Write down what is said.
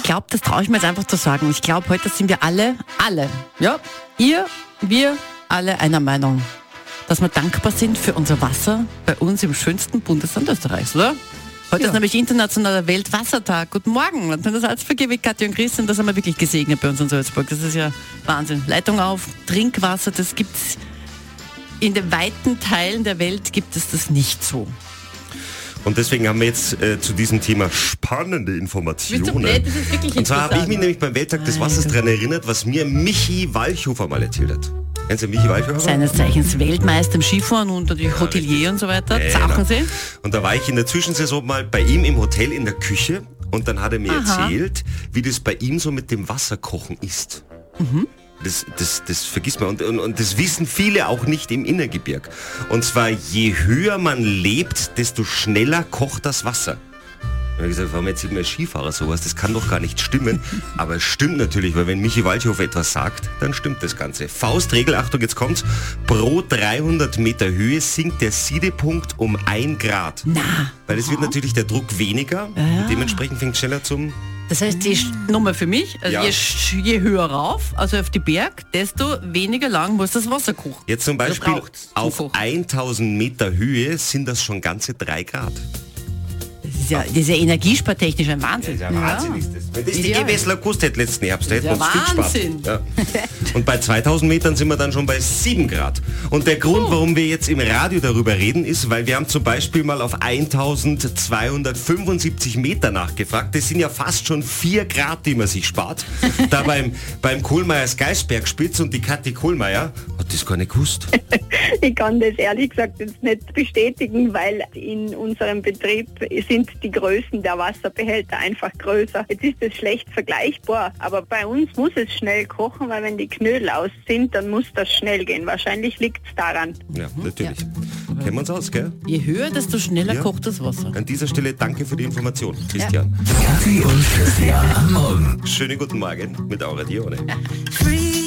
ich glaube, das traue ich mir jetzt einfach zu sagen. Ich glaube, heute sind wir alle, alle, ja, ihr, wir, alle einer Meinung, dass wir dankbar sind für unser Wasser bei uns im schönsten Bundesland Österreichs, oder? Heute ja. ist nämlich internationaler Weltwassertag. Guten Morgen. Und das Salzvergeber Katja und Christian, das haben wir wirklich gesegnet bei uns in Salzburg. Das ist ja Wahnsinn. Leitung auf, Trinkwasser, das gibt's in den weiten Teilen der Welt gibt es das nicht so. Und deswegen haben wir jetzt äh, zu diesem Thema spannende Informationen. Blöd, Und zwar habe ich mich nämlich beim Welttag des Wassers daran erinnert, was mir Michi Walchhofer mal erzählt hat. Kennst du Michi Walchhofer? Seines Zeichens Weltmeister im Skifahren und natürlich ja, Hotelier und so weiter. Äh, Zachensee. Und da war ich in der Zwischensaison mal bei ihm im Hotel in der Küche und dann hat er mir Aha. erzählt, wie das bei ihm so mit dem Wasserkochen ist. Mhm. Das, das, das vergisst man. Und, und, und das wissen viele auch nicht im Innergebirg. Und zwar, je höher man lebt, desto schneller kocht das Wasser. Ich habe gesagt, warum erzählt mir Skifahrer sowas? Das kann doch gar nicht stimmen. Aber es stimmt natürlich, weil wenn Michi Waldhofer etwas sagt, dann stimmt das Ganze. Faustregel, Achtung, jetzt kommt's. Pro 300 Meter Höhe sinkt der Siedepunkt um ein Grad. Na. Weil es wird natürlich der Druck weniger. Ja. dementsprechend fängt schneller zum das heißt, die Nummer für mich, also ja. je, je, höher rauf, also auf die Berg, desto weniger lang muss das Wasser kochen. Jetzt zum Beispiel auf 1000 Meter Höhe sind das schon ganze drei Grad ist ja, das ist ja energiespartechnisch ein Wahnsinn. Ja, ja Wahnsinn ist das. Wenn das die Gewässler gewusst hätte letzten Herbst, hätten wir uns Wahnsinn. Ja. Und bei 2000 Metern sind wir dann schon bei 7 Grad. Und der Grund, oh. warum wir jetzt im Radio darüber reden, ist, weil wir haben zum Beispiel mal auf 1275 Meter nachgefragt. Das sind ja fast schon 4 Grad, die man sich spart. da beim, beim Kohlmeiers Geisbergspitz und die Kathi Kohlmeier das gar nicht gewusst. ich kann das ehrlich gesagt jetzt nicht bestätigen, weil in unserem Betrieb sind die Größen der Wasserbehälter einfach größer. Jetzt ist es schlecht vergleichbar, aber bei uns muss es schnell kochen, weil wenn die Knödel aus sind, dann muss das schnell gehen. Wahrscheinlich liegt es daran. Ja, natürlich. Ja. Kennen wir uns aus, gell? Je höher, desto schneller ja. kocht das Wasser. An dieser Stelle danke für die Information, Christian. Ja. Kaffee und Christian am Morgen. Schönen guten Morgen mit Aura Dione. Ja.